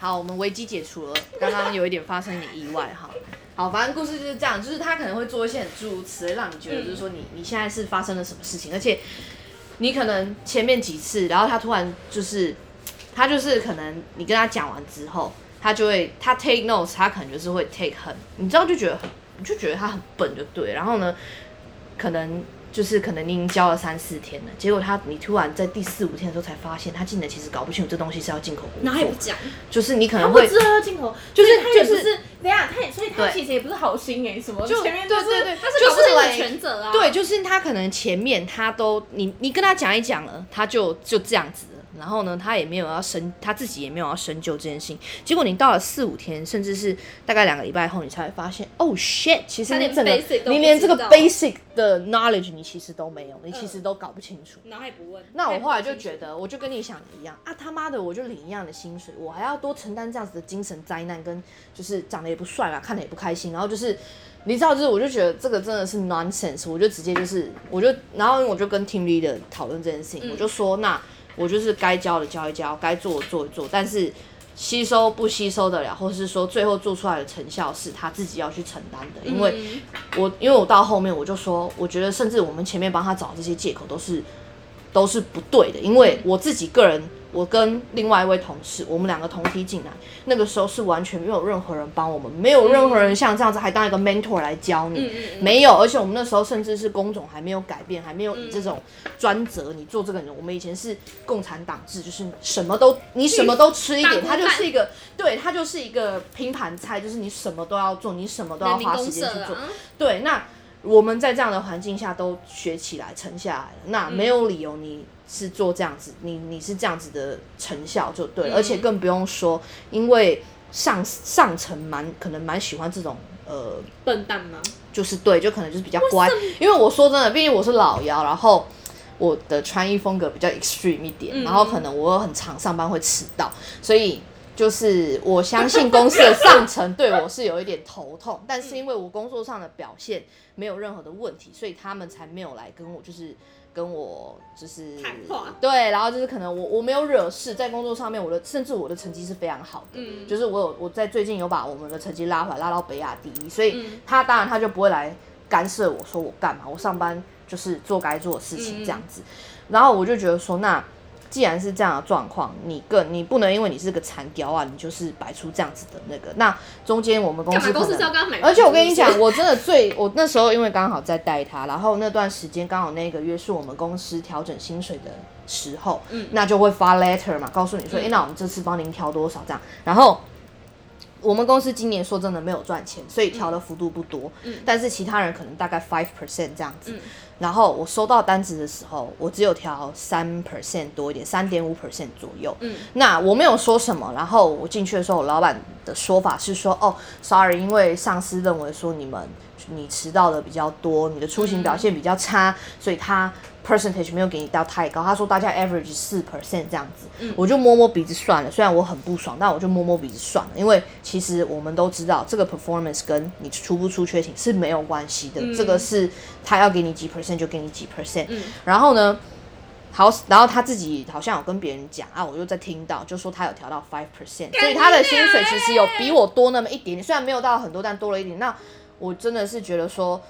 好，我们危机解除了，刚刚有一点发生一点意外哈。好，反正故事就是这样，就是他可能会做一些很诸如此类，让你觉得就是说你你现在是发生了什么事情，而且你可能前面几次，然后他突然就是他就是可能你跟他讲完之后，他就会他 take notes，他可能就是会 take 很，你知道就觉得，你就觉得他很笨就对，然后呢，可能。就是可能你已经教了三四天了，结果他你突然在第四五天的时候才发现，他进的其实搞不清楚这东西是要进口工然后也不讲，就是你可能会知道要进口，就是他也不是，等下他也，所以他其实也不是好心哎，什么就前面对对对，他是搞不清楚全责啊，对，就是他可能前面他都你你跟他讲一讲了，他就就这样子。然后呢，他也没有要深，他自己也没有要深究这件事情。结果你到了四五天，甚至是大概两个礼拜后，你才会发现，Oh shit！其实你整个你连这个 basic 的 knowledge 你其实都没有，你其实都搞不清楚。然后也不问。那我后来就觉得，我就跟你想的一样啊，他妈的，我就领一样的薪水，我还要多承担这样子的精神灾难，跟就是长得也不帅啦，看着也不开心，然后就是你知道，就是我就觉得这个真的是 nonsense，我就直接就是我就然后我就跟 team leader 讨论这件事情，我就说那。我就是该教的教一教，该做的做一做，但是吸收不吸收得了，或者是说最后做出来的成效是他自己要去承担的。因为我因为我到后面我就说，我觉得甚至我们前面帮他找这些借口都是都是不对的，因为我自己个人。我跟另外一位同事，我们两个同梯进来，那个时候是完全没有任何人帮我们，没有任何人像这样子还当一个 mentor 来教你，没有。而且我们那时候甚至是工种还没有改变，还没有以这种专责你做这个人。我们以前是共产党制，就是什么都你什么都吃一点，它就是一个对，它就是一个拼盘菜，就是你什么都要做，你什么都要花时间去做。对，那我们在这样的环境下都学起来、沉下来了，那没有理由你。是做这样子，你你是这样子的成效就对，而且更不用说，因为上上层蛮可能蛮喜欢这种呃笨蛋吗？就是对，就可能就是比较乖，因为我说真的，毕竟我是老妖，然后我的穿衣风格比较 extreme 一点，然后可能我很常上班会迟到，所以就是我相信公司的上层对我是有一点头痛，但是因为我工作上的表现没有任何的问题，所以他们才没有来跟我就是。跟我就是对，然后就是可能我我没有惹事，在工作上面，我的甚至我的成绩是非常好的，嗯，就是我有我在最近有把我们的成绩拉回来，拉到北亚第一，所以他当然他就不会来干涉我说我干嘛，我上班就是做该做的事情这样子，然后我就觉得说那。既然是这样的状况，你更你不能因为你是个残雕啊，你就是摆出这样子的那个。那中间我们公司公司是要刚买，而且我跟你讲，我真的最我那时候因为刚好在带他，然后那段时间刚好那个月是我们公司调整薪水的时候，嗯，那就会发 letter 嘛，告诉你说，哎，那我们这次帮您调多少？这样。然后我们公司今年说真的没有赚钱，所以调的幅度不多，嗯，但是其他人可能大概 five percent 这样子。然后我收到单子的时候，我只有调三 percent 多一点，三点五 percent 左右。嗯，那我没有说什么。然后我进去的时候，我老板的说法是说：“哦，sorry，因为上司认为说你们你迟到的比较多，你的出行表现比较差，所以他。” Percentage 没有给你到太高，他说大家 average 四 percent 这样子，我就摸摸鼻子算了。虽然我很不爽，但我就摸摸鼻子算了，因为其实我们都知道这个 performance 跟你出不出缺勤是没有关系的，这个是他要给你几 percent 就给你几 percent。然后呢，好，然后他自己好像有跟别人讲啊，我就在听到，就说他有调到 five percent，所以他的薪水其实有比我多那么一点点，虽然没有到很多，但多了一点。那我真的是觉得说，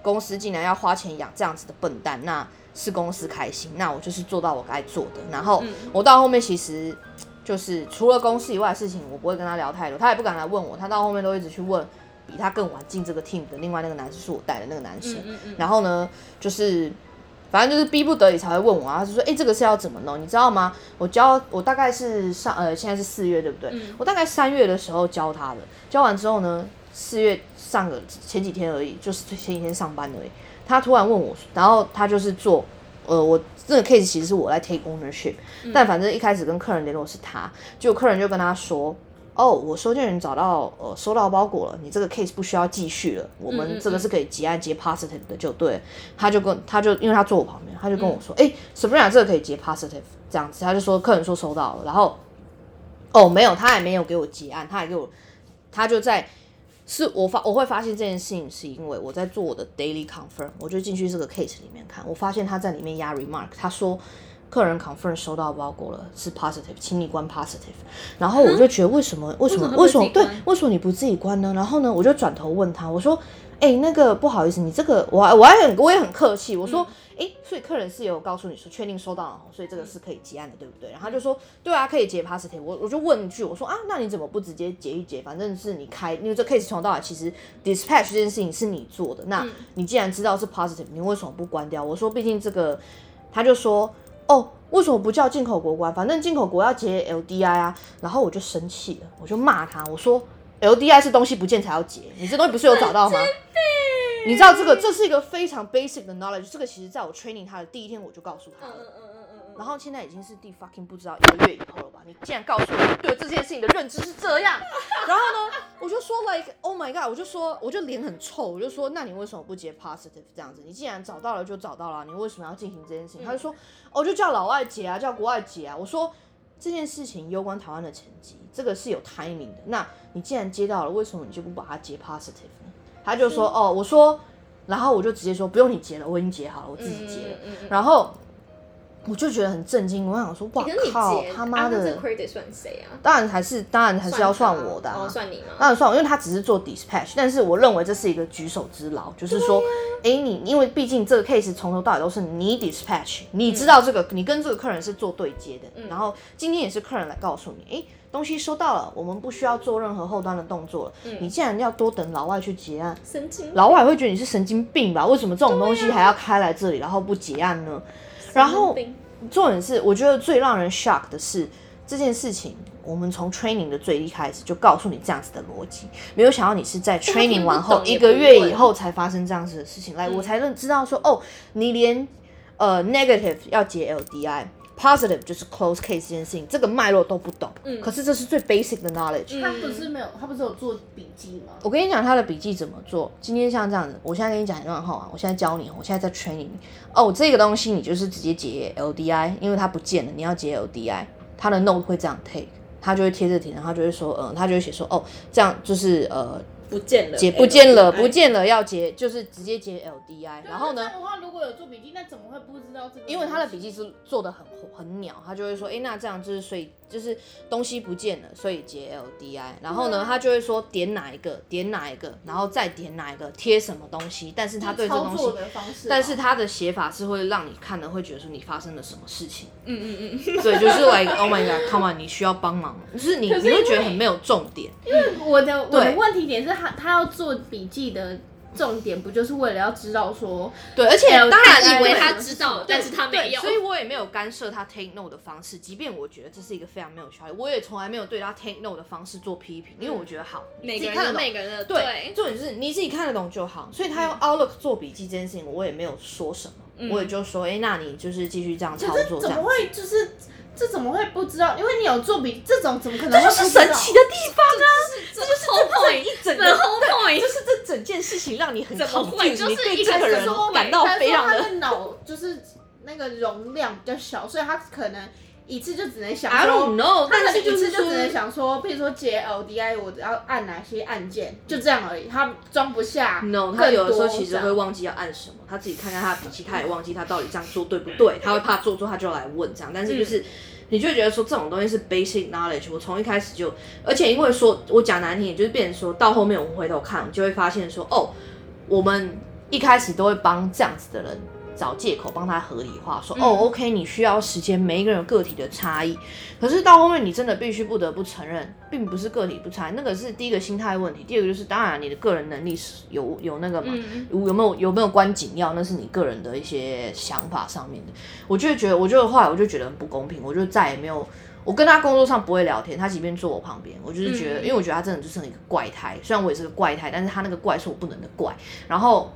公司竟然要花钱养这样子的笨蛋，那。是公司开心，那我就是做到我该做的。然后我到后面其实就是除了公司以外的事情，我不会跟他聊太多，他也不敢来问我。他到后面都一直去问比他更晚进这个 team 的另外那个男生，是我带的那个男生。然后呢，就是反正就是逼不得已才会问我啊。他就说：“哎，这个是要怎么弄？你知道吗？我教我大概是上呃，现在是四月对不对？我大概三月的时候教他的，教完之后呢，四月上个前几天而已，就是前几天上班而已。”他突然问我，然后他就是做，呃，我这个 case 其实是我在 take ownership，但反正一开始跟客人联络是他，就客人就跟他说，哦，我收件人找到，呃，收到包裹了，你这个 case 不需要继续了，我们这个是可以结案结 positive 的，就对。他就跟他就因为他坐我旁边，他就跟我说，哎，Sabrina 这个可以结 positive 这样子，他就说客人说收到了，然后，哦，没有，他还没有给我结案，他还给我，他就在。是我发我会发现这件事情，是因为我在做我的 daily confirm，我就进去这个 case 里面看，我发现他在里面压 remark，他说客人 confirm 收到包裹了，是 positive，请你关 positive。然后我就觉得为什么为什么为什么对为什么你不自己关呢？然后呢，我就转头问他，我说，哎，那个不好意思，你这个我我还很我也很客气，我说。哎，所以客人是有告诉你说确定收到了，所以这个是可以结案的，对不对？然后他就说，对啊，可以结 positive。我我就问一句，我说啊，那你怎么不直接结一结？反正是你开，因为这 case 从头到尾其实 dispatch 这件事情是你做的，那你既然知道是 positive，你为什么不关掉？我说，毕竟这个，他就说，哦，为什么不叫进口国关？反正进口国要结 LDI 啊。然后我就生气了，我就骂他，我说 LDI 是东西不见才要结，你这东西不是有找到吗？你知道这个，这是一个非常 basic 的 knowledge。这个其实在我 training 他的第一天我就告诉他了。嗯嗯嗯嗯嗯。然后现在已经是第 fucking 不知道一个月以后了吧？你竟然告诉我对这件事情的认知是这样。然后呢，我就说 like oh my god，我就说我就脸很臭，我就说那你为什么不接 positive 这样子？你既然找到了就找到了，你为什么要进行这件事情？他就说哦，就叫老外结啊，叫国外结啊。我说这件事情攸关台湾的成绩，这个是有 timing 的。那你既然接到了，为什么你就不把它接 positive 呢？他就说哦，我说。然后我就直接说不用你结了，我已经结好了，我自己结了。然后我就觉得很震惊，我想说哇靠，他妈的，credit 算谁啊？当然还是当然还是要算我的，哦，算你吗？当然算我，因为他只是做 dispatch，但是我认为这是一个举手之劳，就是说，哎，你因为毕竟这个 case 从头到尾都是你 dispatch，你知道这个，你跟这个客人是做对接的，然后今天也是客人来告诉你，哎。东西收到了，我们不需要做任何后端的动作了。你既然要多等老外去结案，神经，老外会觉得你是神经病吧？为什么这种东西还要开来这里，然后不结案呢？然后重点是，我觉得最让人 shock 的是这件事情，我们从 training 的最一开始就告诉你这样子的逻辑，没有想到你是在 training 完后一个月以后才发生这样子的事情，来我才能知道说，哦，你连呃 negative 要解 LDI。Positive 就是 close case 这件事情，这个脉络都不懂。嗯，可是这是最 basic 的 knowledge。他不是没有，他不是有做笔记吗？我跟你讲他的笔记怎么做。今天像这样子，我现在跟你讲一段话，我现在教你，我现在在 training 你。哦，这个东西你就是直接解 LDI，因为它不见了，你要解 LDI，它的 note 会这样 take，他就会贴着题，然后就会说，嗯，他就会写说，哦，这样就是呃。不见了，结不见了，不见了，要结就是直接结 LDI。然后呢？的话，如果有做笔记，那怎么会不知道这个？因为他的笔记是做的很很鸟，他就会说，哎，那这样就是所以就是东西不见了，所以结 LDI。然后呢，他就会说点哪一个，点哪一个，然后再点哪一个，贴什么东西。但是他对这东西，但是他的写法是会让你看的会觉得说你发生了什么事情。嗯嗯嗯。对，就是 like oh my god，come on，你需要帮忙，就是你你会觉得很没有重点。因为我的我的问题点是。他他要做笔记的重点，不就是为了要知道说，对，而且当然以为他知道，但是他没有，所以我也没有干涉他 take note 的方式，即便我觉得这是一个非常没有效率，我也从来没有对他 take note 的方式做批评，因为我觉得好，每个人每个人的对，重点是你自己看得懂就好，所以他用 Outlook 做笔记这件事情，我也没有说什么，我也就说，哎，那你就是继续这样操作，怎么会就是。这怎么会不知道？因为你有做笔，这种怎么可能？这就是神奇的地方啊！这就是这一整个，就是这整件事情让你很恐惧，就是对这个人感到非常的。他的脑就是那个容量比较小，所以他可能。一次就只能想说，他可能一次就只能想说，比如说接 LDI，我要按哪些按键，就这样而已。他装不下。No，他有的时候其实会忘记要按什么，他自己看看他的笔记，他也忘记他到底这样做对不对。他会怕做错，他就来问这样。但是就是，你就觉得说这种东西是 basic knowledge。我从一开始就，而且因为说我讲难听，就是变成说到后面我们回头看，就会发现说，哦，我们一开始都会帮这样子的人。找借口帮他合理化，说哦，OK，你需要时间，每一个人有个体的差异。可是到后面，你真的必须不得不承认，并不是个体不差，那个是第一个心态问题。第二个就是，当然你的个人能力是有有那个嘛，有没有有没有关紧要，那是你个人的一些想法上面的。我就觉得，我就后来我就觉得很不公平，我就再也没有，我跟他工作上不会聊天，他即便坐我旁边，我就是觉得，因为我觉得他真的就是一个怪胎。虽然我也是个怪胎，但是他那个怪是我不能的怪。然后。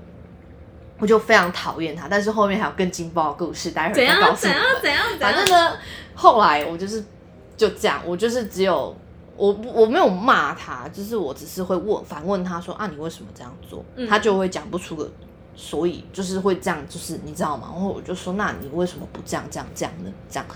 我就非常讨厌他，但是后面还有更劲爆的故事，待会儿再告诉你们。怎样怎样怎样？反正呢，后来我就是就这样，我就是只有我我没有骂他，就是我只是会问反问他说啊，你为什么这样做？他就会讲不出个所以，就是会这样，就是你知道吗？然后我就说，那你为什么不这样这样这样呢？这样，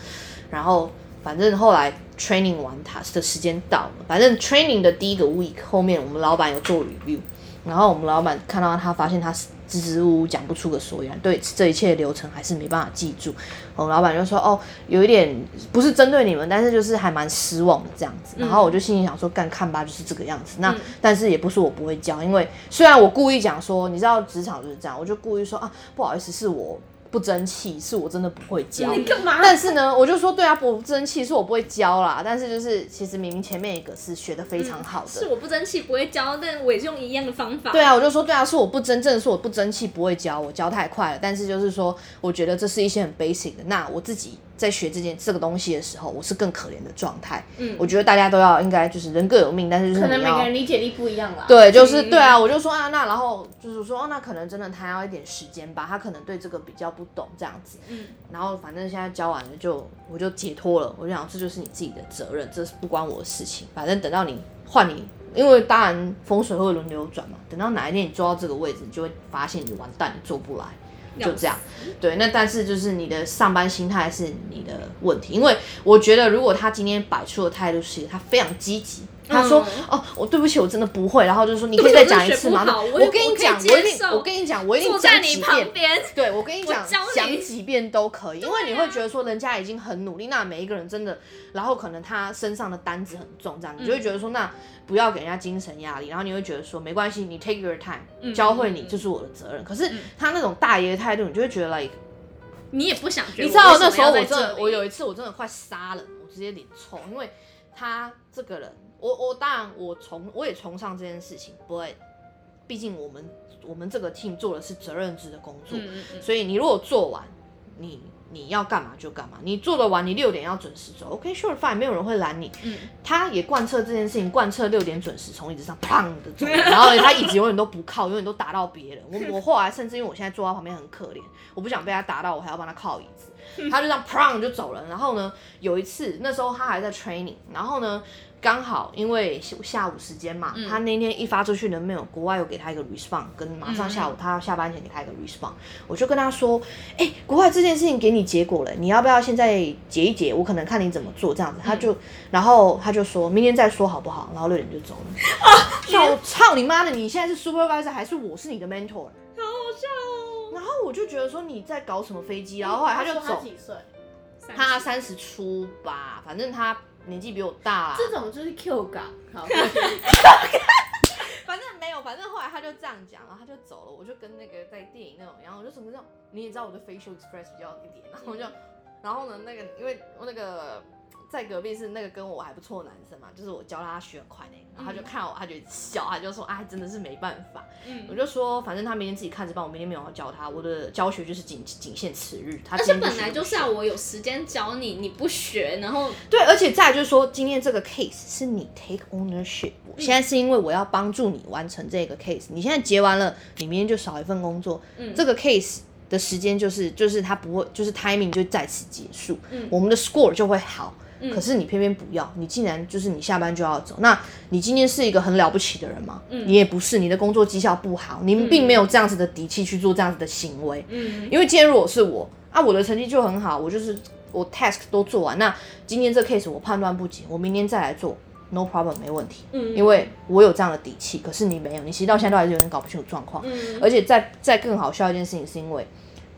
然后反正后来 training 完他的时间到了，反正 training 的第一个 week 后面，我们老板有做 review，然后我们老板看到他，发现他是。支支吾吾讲不出个所以然，对这一切流程还是没办法记住。哦，老板就说哦，有一点不是针对你们，但是就是还蛮失望的这样子。然后我就心里想说，干看吧，就是这个样子。那但是也不是我不会教，因为虽然我故意讲说，你知道职场就是这样，我就故意说啊，不好意思，是我。不争气是我真的不会教，你干嘛？但是呢，我就说对啊，不争气是我不会教啦。但是就是其实明明前面一个是学的非常好的，是我不争气不会教，但我也是用一样的方法。对啊，我就说对啊，是我不真正是我不争气不会教，我教太快了。但是就是说，我觉得这是一些很 basic 的，那我自己。在学这件这个东西的时候，我是更可怜的状态。嗯，我觉得大家都要应该就是人各有命，但是就是可能每个人理解力不一样啦。对，就是对啊，我就说啊，那然后就是说哦，那可能真的他要一点时间吧，他可能对这个比较不懂这样子。嗯，然后反正现在教完了就我就解脱了，我就想这就是你自己的责任，这是不关我的事情。反正等到你换你，因为当然风水会轮流转嘛，等到哪一天你坐到这个位置，你就会发现你完蛋，你做不来。就这样，对，那但是就是你的上班心态是你的问题，因为我觉得如果他今天摆出的态度是他非常积极。他说：“哦，我对不起，我真的不会。”然后就说：“你可以再讲一次吗？”我跟你讲，我一定，我跟你讲，我一定讲几遍。对，我跟你讲，讲几遍都可以，因为你会觉得说人家已经很努力，那每一个人真的，然后可能他身上的担子很重，这样你就会觉得说，那不要给人家精神压力。然后你会觉得说，没关系，你 take your time，教会你就是我的责任。可是他那种大爷的态度，你就会觉得 like，你也不想。你知道那时候我真的，我有一次我真的快杀了，我直接脸臭，因为他这个人。我我当然我崇我也崇尚这件事情，不会，毕竟我们我们这个 team 做的是责任制的工作，所以你如果做完，你你要干嘛就干嘛，你做得完，你六点要准时走，OK，sure fine，没有人会拦你。嗯，他也贯彻这件事情，贯彻六点准时从椅子上砰的走，然后他椅子永远都不靠，永远都打到别人。我我后来甚至因为我现在坐在旁边很可怜，我不想被他打到，我还要帮他靠椅子，他就这样砰就走了。然后呢，有一次那时候他还在 training，然后呢。刚好因为下午时间嘛，他那天一发出去的 mail，国外有给他一个 response，跟马上下午他下班前给他一个 response，我就跟他说，哎，国外这件事情给你结果了，你要不要现在结一结？我可能看你怎么做这样子。他就，然后他就说明天再说好不好？然后六点就走了。啊我操你妈的！你现在是 supervisor 还是我是你的 mentor？好好笑哦。然后我就觉得说你在搞什么飞机？然后后来他就走。他几岁？他三十出吧，反正他。年纪比我大，这种就是 Q 感，好，反正没有，反正后来他就这样讲，然后他就走了，我就跟那个在电影那种，然后我就什么这种，你也知道我的 facial express 比较一点，然后我就，然后呢，那个因为我那个。在隔壁是那个跟我还不错的男生嘛，就是我教他学很快那个，然后他就看我，他就笑，他就说哎，真的是没办法。嗯，我就说，反正他明天自己看着办，我明天没有要教他，我的教学就是仅仅限此日。而且本来就是要我有时间教你，你不学，然后对，而且再就是说，今天这个 case 是你 take ownership，我现在是因为我要帮助你完成这个 case，你现在结完了，你明天就少一份工作。嗯，这个 case 的时间就是就是他不会就是 timing 就在此结束，嗯，我们的 score 就会好。可是你偏偏不要，你竟然就是你下班就要走，那你今天是一个很了不起的人吗？你也不是，你的工作绩效不好，你并没有这样子的底气去做这样子的行为。嗯，因为今天如果是我啊，我的成绩就很好，我就是我 task 都做完，那今天这 case 我判断不及，我明天再来做，no problem 没问题。嗯，因为我有这样的底气，可是你没有，你其实到现在都还是有点搞不清楚状况。嗯，而且再再更好笑一件事情是因为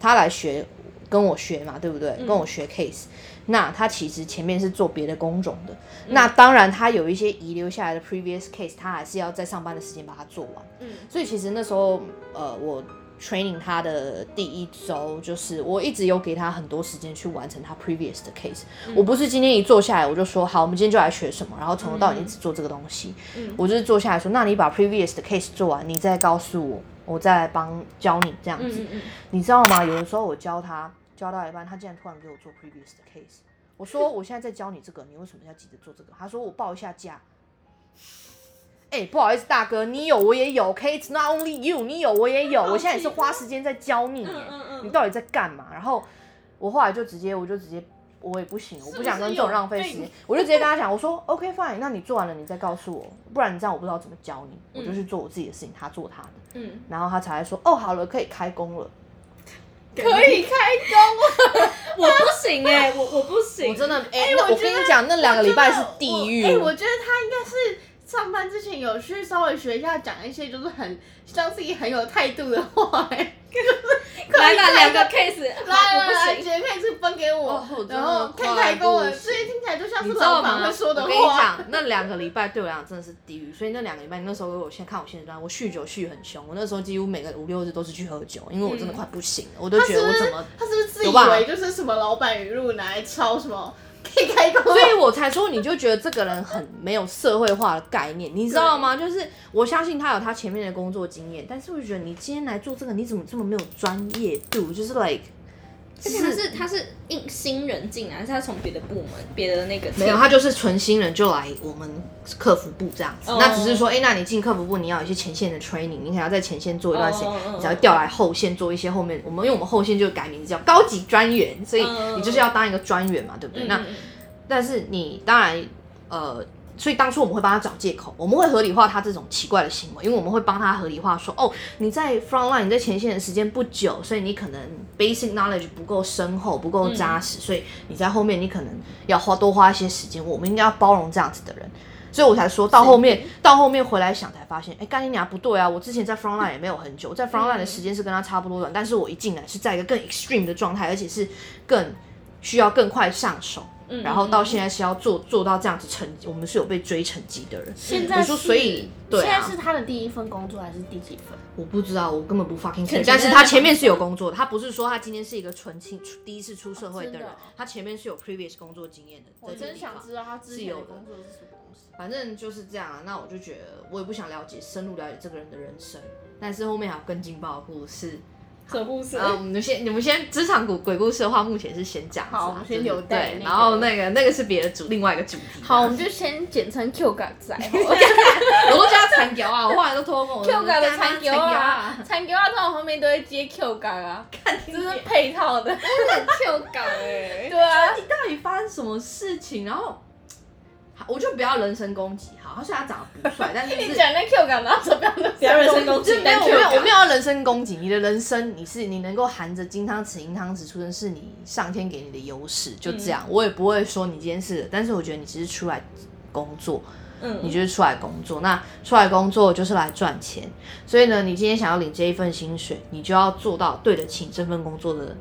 他来学跟我学嘛，对不对？跟我学 case。那他其实前面是做别的工种的，那当然他有一些遗留下来的 previous case，他还是要在上班的时间把它做完。嗯，所以其实那时候，呃，我 training 他的第一周，就是我一直有给他很多时间去完成他 previous 的 case。我不是今天一坐下来我就说好，我们今天就来学什么，然后从头到尾一直做这个东西。嗯，我就是坐下来说，那你把 previous 的 case 做完，你再告诉我，我再来帮教你这样子。嗯嗯，你知道吗？有的时候我教他。教到一半，他竟然突然给我做 previous 的 case。我说我现在在教你这个，你为什么要急着做这个？他说我报一下价。哎，不好意思，大哥，你有我也有，It's not only you，你有我也有。我现在也是花时间在教你，你到底在干嘛？然后我后来就直接，我就直接，我也不行，我不想跟这种浪费时间，我就直接跟他讲，我说 OK fine，那你做完了你再告诉我，不然你这样我不知道怎么教你，我就去做我自己的事情，他做他的。嗯，然后他才说哦，好了，可以开工了。可以开工，我不行哎，我我不行，我真的哎，我跟你讲，那两个礼拜是地狱。哎，我觉得他应该是。上班之前有去稍微学一下，讲一些就是很像自己很有态度的话，哎。来吧，两个 case，来来 来，几个 case 分给我，然后开开工，所以听起来就像是老板会说的话。我跟你讲，那两个礼拜对我来讲真的是地狱。所以那两个礼拜，那时候我先看我现在，我酗酒酗很凶，我那时候几乎每个五六日都是去喝酒，因为我真的快不行了，我都觉得我怎么他是不是自以为就是什么老板语录拿来抄什么？可以开工，所以我才说，你就觉得这个人很没有社会化的概念，你知道吗？就是我相信他有他前面的工作经验，但是我觉得你今天来做这个，你怎么这么没有专业度？就是 like。而且他是他是应新人进来，还是他从别的部门、别的那个？没有，他就是纯新人就来我们客服部这样子。那只是说，哎，那你进客服部，你要有一些前线的 training，你可能要在前线做一段时间，你才会调来后线做一些后面。我们因为我们后线就改名字叫高级专员，所以你就是要当一个专员嘛，对不对？那但是你当然呃。所以当初我们会帮他找借口，我们会合理化他这种奇怪的行为，因为我们会帮他合理化说，哦，你在 front line，你在前线的时间不久，所以你可能 basic knowledge 不够深厚，不够扎实，所以你在后面你可能要花多花一些时间。我们应该要包容这样子的人，所以我才说到后面，到后面回来想才发现，哎，干你娘不对啊！我之前在 front line 也没有很久，在 front line 的时间是跟他差不多短，但是我一进来是在一个更 extreme 的状态，而且是更需要更快上手。然后到现在是要做做到这样子成绩，我们是有被追成绩的人。现在说，所以对啊，现在是他的第一份工作还是第几份？我不知道，我根本不 fucking care。但是他前面是有工作的，他不是说他今天是一个纯新第一次出社会的人，他前面是有 previous 工作经验的。我真想知道他之前的工作是什么东西。反正就是这样啊，那我就觉得我也不想了解深入了解这个人的人生，但是后面还有更劲爆的故事。鬼故事啊，我们先你们先职场鬼鬼故事的话，目前是先讲好，我们先留待。然后那个那个是别的主，另外一个主题。好，我们就先简称 Q 港仔。我都叫他残条啊，我后来都托梦。Q 港的残条啊，残条啊，通常后面都会接 Q 港啊，这是配套的。Q 港哎，对啊，你到底发生什么事情？然后。我就不要人身攻击，好，虽然他长得不帅，但是 你讲那 Q 感嘛，说不要不要人身攻击，没有，我没有，我没有要人身攻击。你的人生，你是你能够含着金汤匙、银汤匙出生，是你上天给你的优势，就这样。我也不会说你今天是，但是我觉得你只是出来工作，嗯，你就是出来工作，那出来工作就是来赚钱，所以呢，你今天想要领这一份薪水，你就要做到对得起这份工作的。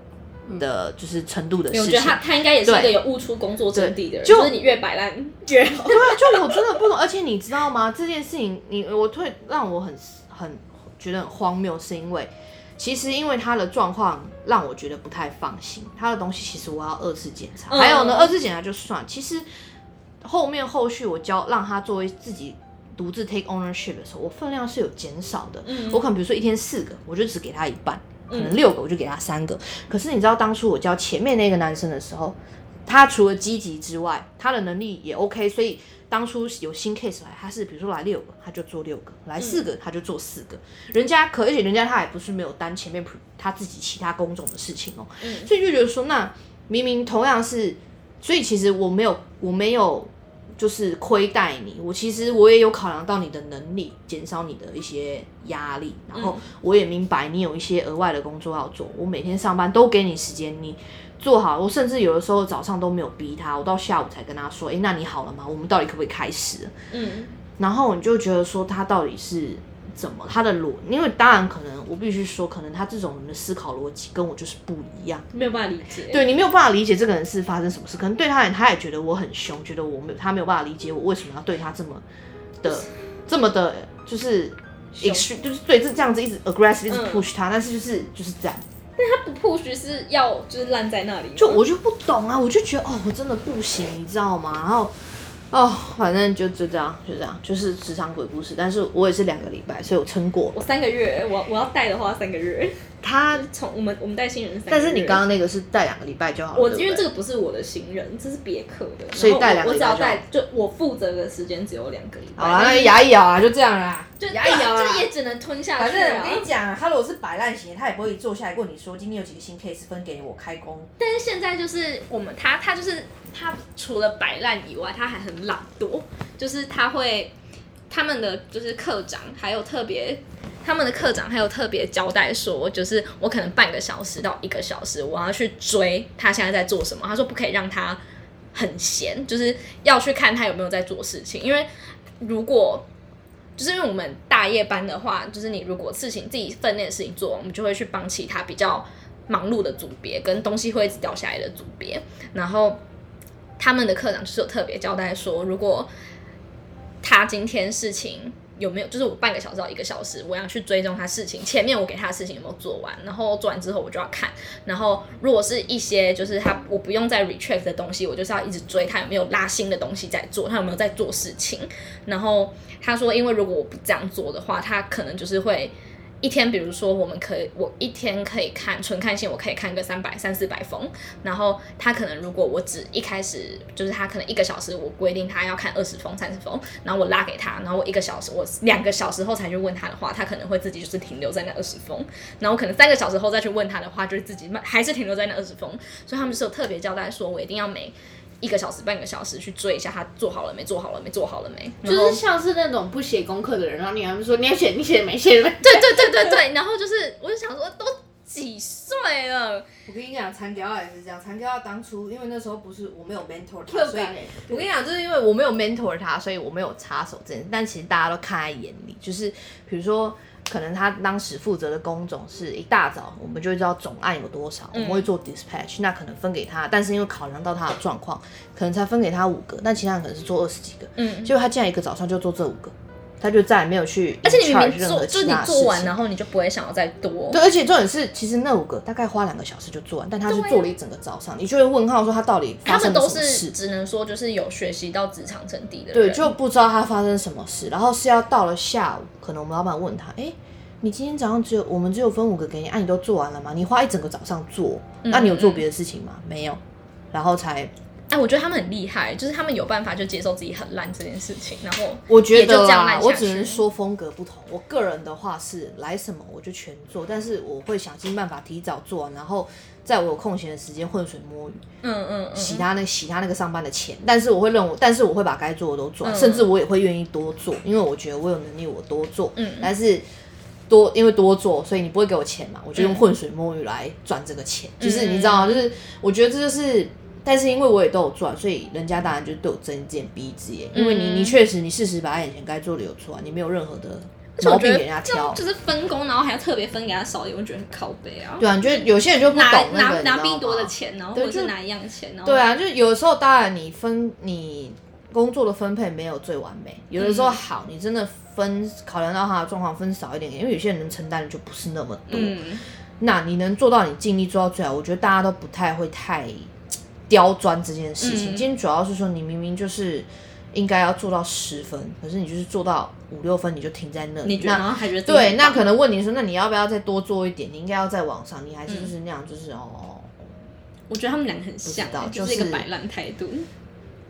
的就是程度的事情，我觉得他他应该也是一个有悟出工作真谛的人，就是你越摆烂越好。对啊，就我真的不懂，而且你知道吗？这件事情你我会让我很很觉得很荒谬，是因为其实因为他的状况让我觉得不太放心，他的东西其实我要二次检查，还有呢二次检查就算，其实后面后续我教让他作为自己独自 take ownership 的时候，我分量是有减少的，嗯。我可能比如说一天四个，我就只给他一半。可能六个我就给他三个，可是你知道当初我教前面那个男生的时候，他除了积极之外，他的能力也 OK，所以当初有新 case 来，他是比如说来六个他就做六个，来四个他就做四个，人家可而且人家他也不是没有担前面他自己其他工种的事情哦，所以就觉得说那明明同样是，所以其实我没有我没有。就是亏待你，我其实我也有考量到你的能力，减少你的一些压力，然后我也明白你有一些额外的工作要做，我每天上班都给你时间，你做好，我甚至有的时候早上都没有逼他，我到下午才跟他说，哎，那你好了吗？我们到底可不可以开始？嗯，然后你就觉得说他到底是。怎么？他的逻，因为当然可能，我必须说，可能他这种人的思考逻辑跟我就是不一样，没有办法理解。对你没有办法理解这个人是发生什么事，可能对他，他也觉得我很凶，觉得我没有，他没有办法理解我为什么要对他这么的，这么的，就是就是对这这样子一直 aggressive，一直 push 他，但是就是就是这样。但他不 push 是要就是烂在那里，就我就不懂啊，我就觉得哦，我真的不行，你知道吗？然后。哦，反正就就这样，就这样，就是职场鬼故事。但是我也是两个礼拜，所以我撑过。我三个月，我我要带的话三个月。他 从我们我们带新人，但是你刚刚那个是带两个礼拜就好了。我因为这个不是我的新人，这是别克的，所以带两个礼拜。我只要带，就我负责的时间只有两个礼拜。好啊，那牙一咬啊，就这样啦，就牙一咬啊，这也只能吞下去。反正我跟你讲，他如果是摆烂型，他也不会坐下来问你说今天有几个新 case 分给我开工。但是现在就是我们他他就是他除了摆烂以外，他还很懒惰，就是他会他们的就是课长还有特别。他们的课长还有特别交代说，就是我可能半个小时到一个小时，我要去追他现在在做什么。他说不可以让他很闲，就是要去看他有没有在做事情，因为如果就是因为我们大夜班的话，就是你如果事情自己分内的事情做，我们就会去帮其他比较忙碌的组别跟东西会一直掉下来的组别，然后他们的科长就是有特别交代说，如果他今天事情。有没有？就是我半个小时到一个小时，我要去追踪他事情。前面我给他的事情有没有做完？然后做完之后我就要看。然后如果是一些就是他我不用再 retract 的东西，我就是要一直追他有没有拉新的东西在做，他有没有在做事情。然后他说，因为如果我不这样做的话，他可能就是会。一天，比如说，我们可以，我一天可以看纯看信，我可以看个三百、三四百封。然后他可能，如果我只一开始就是他可能一个小时，我规定他要看二十封、三十封，然后我拉给他，然后我一个小时，我两个小时后才去问他的话，他可能会自己就是停留在那二十封。然后可能三个小时后再去问他的话，就是自己还是停留在那二十封。所以他们是有特别交代说，我一定要每。一个小时、半个小时去追一下他做好了没？做好了没？做好了没？就是像是那种不写功课的人，然后你还说你要写，你写没写没？对对对对对，然后就是，我就想说，都几岁了？我跟你讲，残雕也是这样。残雕当初因为那时候不是我没有 mentor 他，所以我跟你讲，就是因为我没有 mentor 他，所以我没有插手这件事。但其实大家都看在眼里，就是比如说。可能他当时负责的工种是一大早，我们就会知道总案有多少，我们会做 dispatch，那可能分给他，但是因为考量到他的状况，可能才分给他五个，但其他人可能是做二十几个，嗯，结果他竟然一个早上就做这五个。他就再也没有去，而且你明明做，就你做完，然后你就不会想要再多。对，而且重点是，其实那五个大概花两个小时就做完，但他是做了一整个早上，你就会问号说他到底发生什么事？只能说就是有学习到职场阵地的，对，就不知道他发生什么事。然后是要到了下午，可能我们老板问他，哎，你今天早上只有我们只有分五个给你，啊，你都做完了吗？你花一整个早上做，那你有做别的事情吗？没有，然后才。哎，我觉得他们很厉害，就是他们有办法就接受自己很烂这件事情，然后我觉得啦，我只能说风格不同。我个人的话是来什么我就全做，但是我会想尽办法提早做完，然后在我有空闲的时间浑水摸鱼，嗯嗯，洗他那洗他那个上班的钱。但是我会认为，但是我会把该做的都做，甚至我也会愿意多做，因为我觉得我有能力，我多做。嗯，但是多因为多做，所以你不会给我钱嘛，我就用浑水摸鱼来赚这个钱。就是你知道，就是我觉得这就是。但是因为我也都有赚，所以人家当然就对我睁一只眼闭一只眼。因为你，你确实你事实把他眼前该做的有做啊，你没有任何的毛病给人家挑。就是分工，然后还要特别分给他少一点，我觉得很靠背啊。对啊，你觉得有些人就不懂那个，拿拿比多的钱，然后或者是拿一样的钱。对啊，就有时候当然你分你工作的分配没有最完美，有的时候好，你真的分考量到他的状况分少一点，因为有些人能承担的就不是那么多。那你能做到你尽力做到最好，我觉得大家都不太会太。刁钻这件事情，今天主要是说你明明就是应该要做到十分，可是你就是做到五六分，你就停在那里。那还觉得对？那可能问你说，那你要不要再多做一点？你应该要再往上，你还是就是那样，就是哦。我觉得他们两个很像，就是一个摆烂态度。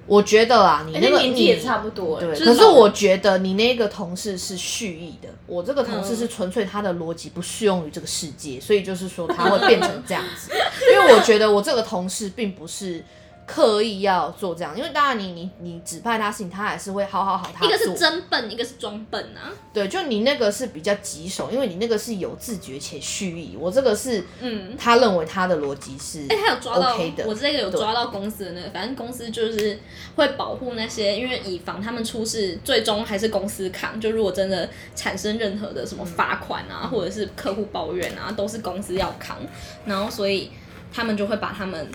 我觉得啊，你那个年纪也差不多，对。可是我觉得你那个同事是蓄意的，我这个同事是纯粹他的逻辑不适用于这个世界，所以就是说他会变成这样子。因为我觉得我这个同事并不是。刻意要做这样，因为当然你你你指派他事情，他还是会好好好他一个是真笨，一个是装笨啊。对，就你那个是比较棘手，因为你那个是有自觉且蓄意，我这个是，嗯，他认为他的逻辑是，哎，他有抓到的，我这个有抓到公司的那个，反正公司就是会保护那些，因为以防他们出事，最终还是公司扛。就如果真的产生任何的什么罚款啊，或者是客户抱怨啊，都是公司要扛。然后所以他们就会把他们。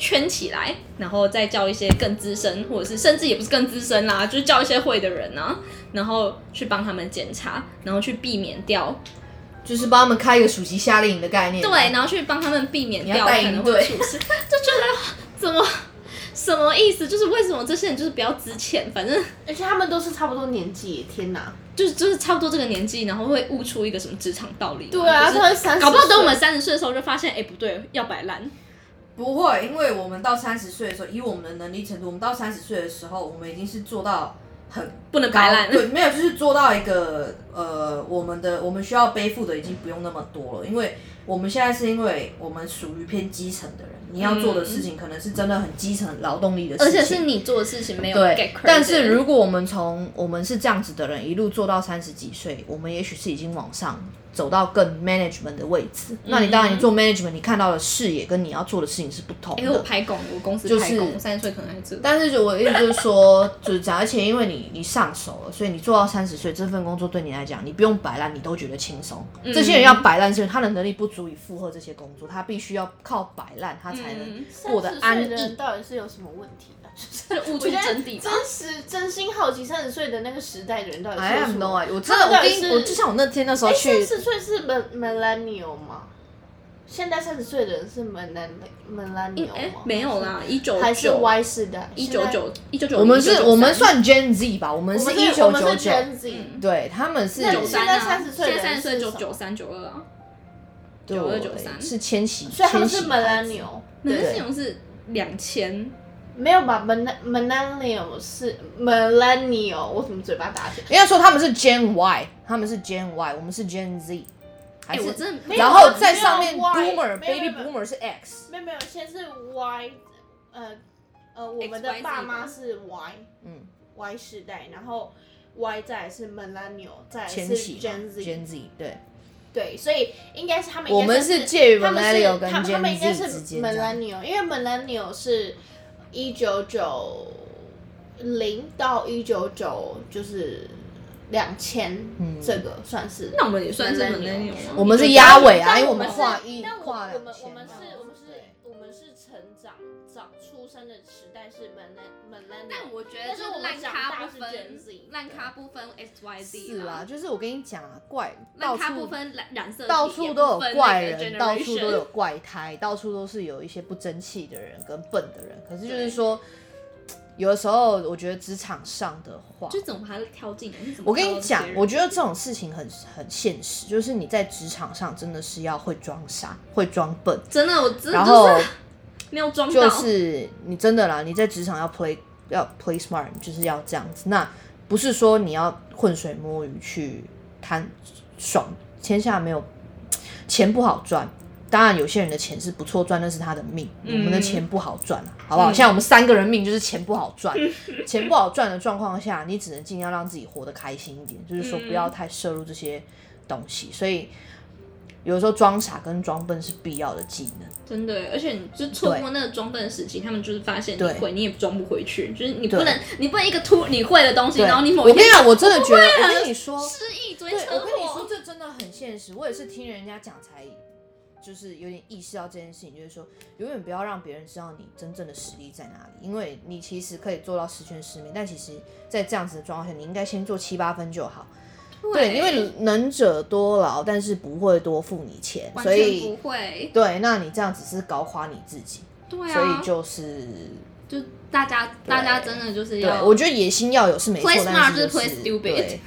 圈起来，然后再叫一些更资深，或者是甚至也不是更资深啦，就是叫一些会的人啊，然后去帮他们检查，然后去避免掉，就是帮他们开一个暑期夏令营的概念。对，然后去帮他们避免掉可能会出事，就觉得怎么什么意思？就是为什么这些人就是比较值钱？反正而且他们都是差不多年纪，天哪，就是就是差不多这个年纪，然后会悟出一个什么职场道理？对啊，他会三，搞不好等我们三十岁的时候就发现，哎，不对，要摆烂。不会，因为我们到三十岁的时候，以我们的能力程度，我们到三十岁的时候，我们已经是做到很不能摆烂。对，没有，就是做到一个呃，我们的我们需要背负的已经不用那么多了，因为我们现在是因为我们属于偏基层的人，你要做的事情可能是真的很基层劳动力的事情，而且是你做的事情没有对。但是如果我们从我们是这样子的人一路做到三十几岁，我们也许是已经往上。走到更 management 的位置，那你当然你做 management，你看到的视野跟你要做的事情是不同的。因为我拍工，我公司拍工，三十岁可能还做。但是我的意思就是说，就是讲，而且因为你你上。上手了，所以你做到三十岁这份工作对你来讲，你不用摆烂，你都觉得轻松。这些人要摆烂，是因为他的能力不足以负荷这些工作，他必须要靠摆烂，他才能过得安逸。到底是有什么问题？物质真谛，真实真心好奇三十岁的那个时代的人到底是什么？我真的，我跟你我就像我那天那时候去，三十岁是 millennial 吗？现在三十岁的人是 millennial 吗？没有啦，一九还是 Y 世代？一九九一九九，我们是我们算 Gen Z 吧，我们是一九九九，对，他们是九三啊，现在三十岁就九三九二啊，九二九三。是千禧，所以他们是 millennial，millennial 是两千。没有吧？Millennial 是 Millennial，我怎么嘴巴打结？应该说他们是 Gen Y，他们是 Gen Y，我们是 Gen Z。哎，我真的。然后在上面 Boomer，Baby Boomer 是 X。没有没有，先是 Y，呃呃，我们的爸妈是 Y，嗯，Y 世代，然后 Y 再是 Millennial，再是 Gen Z，Gen Z，对。对，所以应该是他们。我们是介于 Millennial 跟 Gen Z 之间。Millennial，因为 Millennial 是。一九九零到一九九就是两千，这个算是。那我们也算是我们是压尾啊，因为我们画一画两千。我们我们是成长早出生的时代是 millennial。但我觉得就是烂咖不分烂咖不分 x y z。是啊，就是我跟你讲啊，怪烂咖不分染染色，到处都有怪人，到处都有怪胎，到处都是有一些不争气的人跟笨的人。可是就是说。有的时候，我觉得职场上的话，就怎么还是挑进来？我跟你讲，我觉得这种事情很很现实，就是你在职场上真的是要会装傻，会装笨。真的，我真的然后没有装就是你真的啦，你在职场要 play 要 play smart，就是要这样子。那不是说你要浑水摸鱼去贪爽，天下没有钱不好赚。当然，有些人的钱是不错赚，那是他的命。我们的钱不好赚好不好？像我们三个人命就是钱不好赚，钱不好赚的状况下，你只能尽量让自己活得开心一点，就是说不要太摄入这些东西。所以有时候装傻跟装笨是必要的技能。真的，而且你就错过那个装笨的时期，他们就是发现你会，你也装不回去。就是你不能，你不能一个突你会的东西，然后你某一天，我真的觉得，我跟你说，失忆追车我跟你说，这真的很现实。我也是听人家讲才。就是有点意识到这件事情，就是说，永远不要让别人知道你真正的实力在哪里，因为你其实可以做到十全十美，但其实，在这样子的状况下，你应该先做七八分就好。对，因为能者多劳，但是不会多付你钱，所以不会。对，那你这样只是搞垮你自己。对啊。所以就是。就大家，大家真的就是要，我觉得野心要有是没错，但是就是对，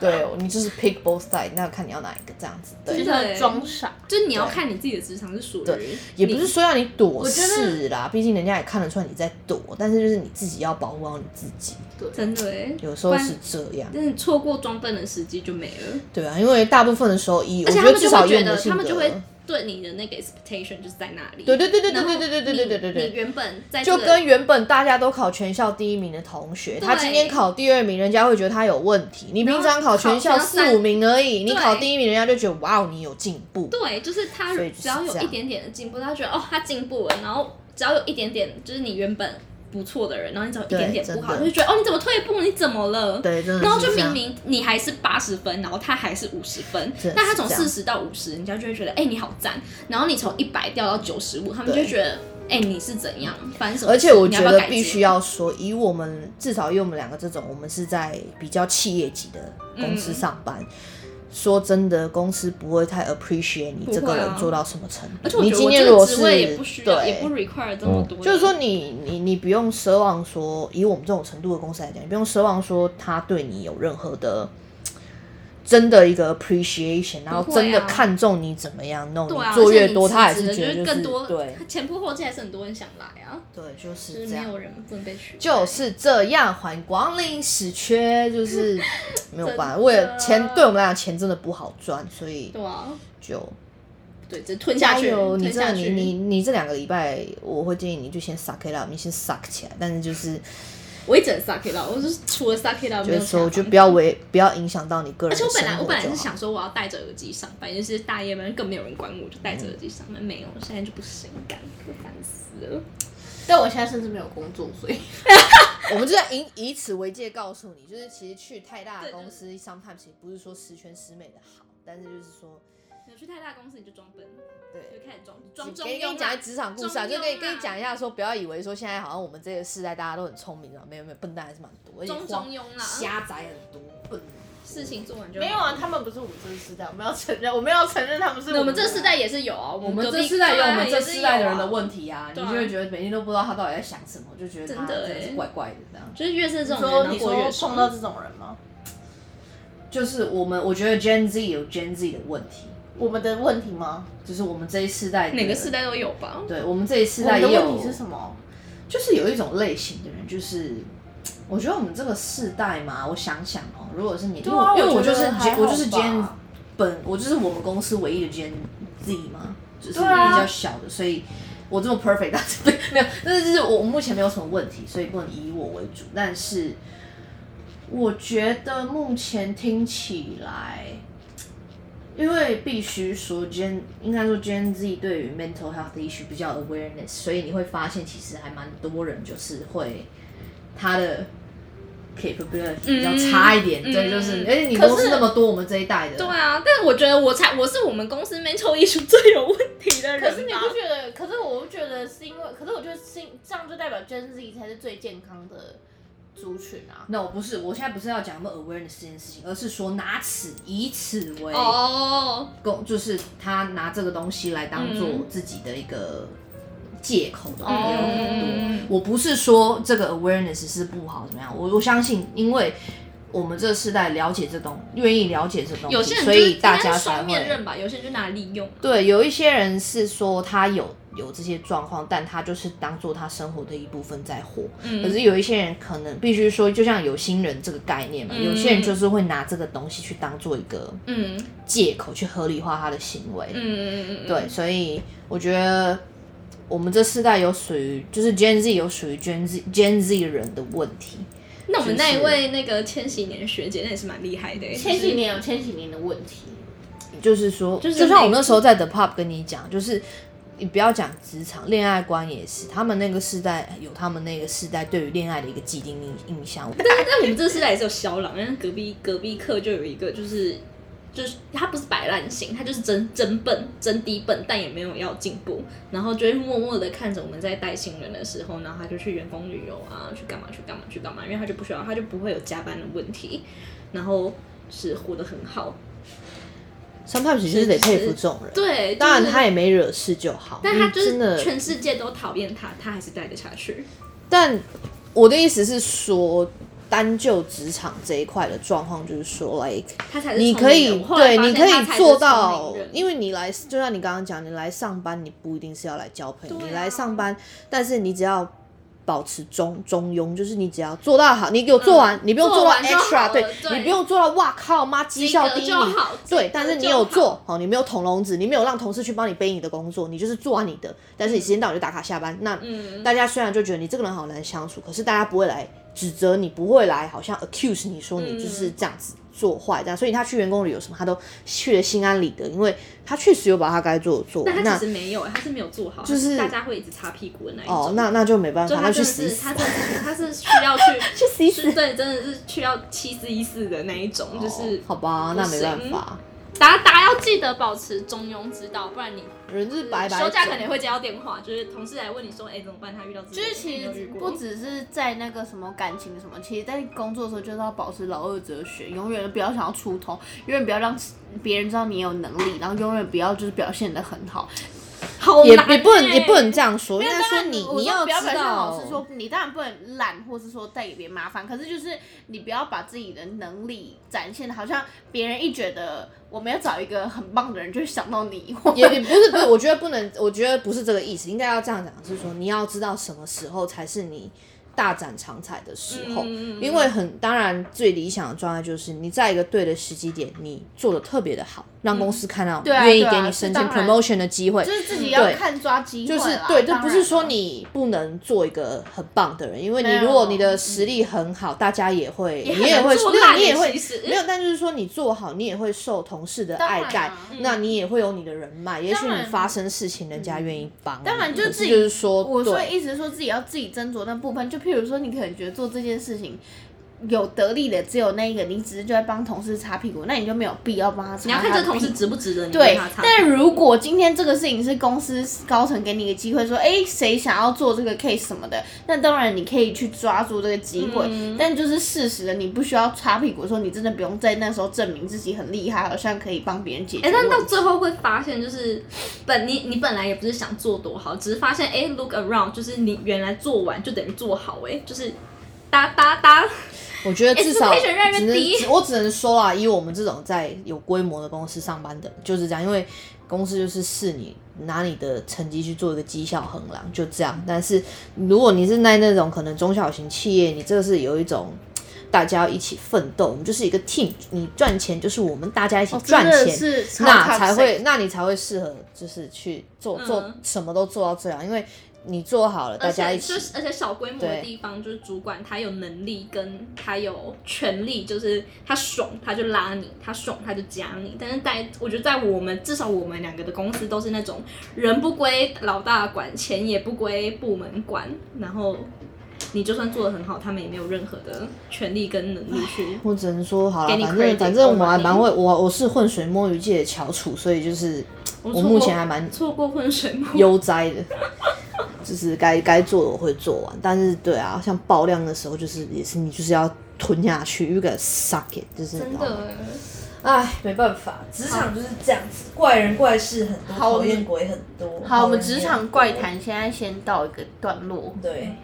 对你就是 pick both side，那看你要哪一个这样子，就是装傻，就是你要看你自己的职场是属于，也不是说要你躲事啦，毕竟人家也看得出来你在躲，但是就是你自己要保护好你自己，对，真的，有时候是这样，但是错过装笨的时机就没了，对啊，因为大部分的时候，一我觉得至少觉得他们就会。对你的那个 expectation 就是在那里。对对对对对对对对对对对对对。你原本在就跟原本大家都考全校第一名的同学，他今天考第二名，人家会觉得他有问题。你平常考全校四五名而已，你考第一名，人家就觉得哇哦，你有进步。对，就是他只要有一点点的进步，他觉得哦，他进步了。然后只要有一点点，就是你原本。不错的人，然后你只要一点点不好，就觉得哦，你怎么退步？你怎么了？对，真的。然后就明明你还是八十分，然后他还是五十分，那他从四十到五十，人家就会觉得哎，你好赞。然后你从一百掉到九十五，他们就觉得哎，你是怎样？反正而且我觉得必须要说，以我们至少以我们两个这种，我们是在比较企业级的公司上班。说真的，公司不会太 appreciate 你这个人做到什么程度。你今天如果是对，也不 require 这么多。就是说，你你你不用奢望说，以我们这种程度的公司来讲，你不用奢望说他对你有任何的。真的一个 appreciation，然后真的看重你怎么样弄，你做越多，他还是觉得更多。对，前仆后继还是很多人想来啊。对，就是这样。没有人不能被取。就是这样，欢迎光临死缺，就是 没有办法，为了钱，对我们来讲钱真的不好赚，所以对啊，就对，这吞下去。你这你你你这两个礼拜，我会建议你就先 suck it up，你先 suck 起来，但是就是。我一整 suck it 我就是除了 suck it 就是说，就不要为不要影响到你个人。而且我本来我本来是想说，我要戴着耳机上班，就是大夜班更没有人管我，就戴着耳机上班。没有，现在就不行，干，烦死了。但我现在甚至没有工作，所以 我们就在以以此为戒，告诉你，就是其实去太大的公司，sometimes 也不是说十全十美的好，但是就是说，太大公司你就装笨，对，就开始装装中给你讲职场故事啊，就跟跟你讲一下，说不要以为说现在好像我们这个世代大家都很聪明啊，没有没有，笨蛋还是蛮多，而且中庸啦，瞎宅很多，笨。事情做完就没有啊，他们不是我们这个时代，我们要承认，我们要承认他们是我们这世代也是有啊，我们这世代有我们这世代的人的问题啊，你就会觉得每天都不知道他到底在想什么，就觉得他真的是怪怪的这样。就是越是这种人，你说碰到这种人吗？就是我们，我觉得 Gen Z 有 Gen Z 的问题，我们的问题吗？就是我们这一世代，哪个世代都有吧？对，我们这一世代也有。问题是什么？就是有一种类型的人，就是。我觉得我们这个世代嘛，我想想哦，如果是你，因为因为我就是我就是我就是我们公司唯一的 Gen Z 嘛，就是比较小的，所以我这么 perfect，但是 没有，但是就是我目前没有什么问题，所以不能以我为主。但是我觉得目前听起来，因为必须说 Gen 应该说 Gen Z 对于 mental health issue 比较 awareness，所以你会发现其实还蛮多人就是会他的。capability 比较差一点，对，就是，而且，你公司那么多，我们这一代的，对啊，但我觉得我才我是我们公司 mental issue 最有问题的人。可是你不觉得？可是我不觉得是因为，可是我觉得是这样就代表 Gen Z 才是最健康的族群啊。那我不是，我现在不是要讲什么 awareness 这件事情，而是说拿此以此为哦，公就是他拿这个东西来当做自己的一个。借口的也有很多，我不是说这个 awareness 是不好怎么样，我我相信，因为我们这个时代了解这东，愿意了解这东西，所以大家才会。有些人就拿来利用。对，有一些人是说他有有这些状况，但他就是当做他生活的一部分在活。嗯。可是有一些人可能必须说，就像有心人这个概念嘛，有些人就是会拿这个东西去当做一个嗯借口去合理化他的行为。嗯嗯嗯嗯。对，所以我觉得。我们这世代有属于，就是 Gen Z 有属于 Gen Z Gen Z 人的问题。那我们那一位那个千禧年学姐，那也是蛮厉害的。千禧年有千禧年的问题，就是说，就像我那时候在 The Pop 跟你讲，就是你不要讲职场，恋爱观也是，他们那个世代有他们那个世代对于恋爱的一个既定印印象。但是 在我们这个世代也是有肖朗，因为隔壁隔壁课就有一个就是。就是他不是摆烂型，他就是真真笨真低笨，但也没有要进步，然后就会默默的看着我们在带新人的时候，然后他就去员工旅游啊，去干嘛去干嘛去干嘛，因为他就不需要，他就不会有加班的问题，然后是活得很好。三胖其实得佩服这种人，对，当然他也没惹事就好，但他真的全世界都讨厌他，他还是待得下去。但我的意思是说。单就职场这一块的状况，就是说，like，你可以对，你可以做到，因为你来，就像你刚刚讲，你来上班，你不一定是要来交朋友，你来上班，但是你只要。保持中中庸，就是你只要做到好，你给我做完，你不用做到 extra，对你不用做到哇靠妈绩效第一名，对，但是你有做好，你没有捅笼子，你没有让同事去帮你背你的工作，你就是做完你的，但是你时间到你就打卡下班，那大家虽然就觉得你这个人好难相处，可是大家不会来指责你，不会来好像 accuse 你说你就是这样子。做坏这样，所以他去员工旅游什么，他都去了心安理得，因为他确实有把他该做的做。但他其实没有，他是没有做好，就是大家会一直擦屁股的那一种。哦，那那就没办法，他去死他真的他是需要去 去死一死，对，真的是需要七四一四的那一种，就是好吧，那没办法。大家大家要记得保持中庸之道，不然你人是白白。休假肯定会接到电话，就是同事来问你说，哎，怎么办？他遇到就是其实不只是在那个什么感情什么，其实在工作的时候就是要保持老二哲学，永远不要想要出头，永远不要让别人知道你有能力，然后永远不要就是表现的很好。也也不能也不能这样说，应该说你你要不要表现好是说你当然不能懒，或是说带给别人麻烦，可是就是你不要把自己的能力展现的好像别人一觉得我们要找一个很棒的人，就会想到你。也也不是不是，我觉得不能，我觉得不是这个意思，应该要这样讲，是说你要知道什么时候才是你。大展长才的时候，因为很当然最理想的状态就是你在一个对的时机点，你做的特别的好，让公司看到，愿意给你申请 promotion 的机会，就是自己要看抓机会，就是对，这不是说你不能做一个很棒的人，因为你如果你的实力很好，大家也会，你也会，你也会没有，但就是说你做好，你也会受同事的爱戴，那你也会有你的人脉，也许你发生事情，人家愿意帮。当然，就自己就是说，我所以意思是说自己要自己斟酌那部分，就。比如说，你可能觉得做这件事情。有得利的只有那一个，你只是就在帮同事擦屁股，那你就没有必要帮他擦。你要看这同事值不值得你对他擦。但如果今天这个事情是公司高层给你一个机会，说，哎，谁想要做这个 case 什么的，那当然你可以去抓住这个机会。但就是事实的，你不需要擦屁股，说你真的不用在那时候证明自己很厉害，好像可以帮别人解决。哎，但到最后会发现，就是本你你本来也不是想做多好，只是发现，哎，look around，就是你原来做完就等于做好，哎，就是哒哒哒。我觉得至少只能我只能说啊，以我们这种在有规模的公司上班的，就是这样，因为公司就是视你拿你的成绩去做一个绩效衡量，就这样。但是如果你是在那种可能中小型企业，你这个是有一种大家要一起奋斗，我们就是一个 team，你赚钱就是我们大家一起赚钱，那才会，那你才会适合就是去做做什么都做到最好，因为。你做好了，大家一起。而且小规模的地方，就是主管他有能力，跟他有权利，就是他爽他就拉你，他爽他就加你。但是在我觉得，在我们至少我们两个的公司都是那种人不归老大管，钱也不归部门管，然后你就算做的很好，他们也没有任何的权利跟能力去。我只能说好了，反正反正我还蛮会，我我是混水摸鱼界的翘楚，所以就是我目前还蛮错过浑水摸悠哉的。就是该该做的我会做完，但是对啊，像爆量的时候，就是也是你就是要吞下去，有个 suck it，就是真的，哎，没办法，职场就是这样子，怪人怪事很多，讨厌鬼很多。好，我们职场怪谈现在先到一个段落。对。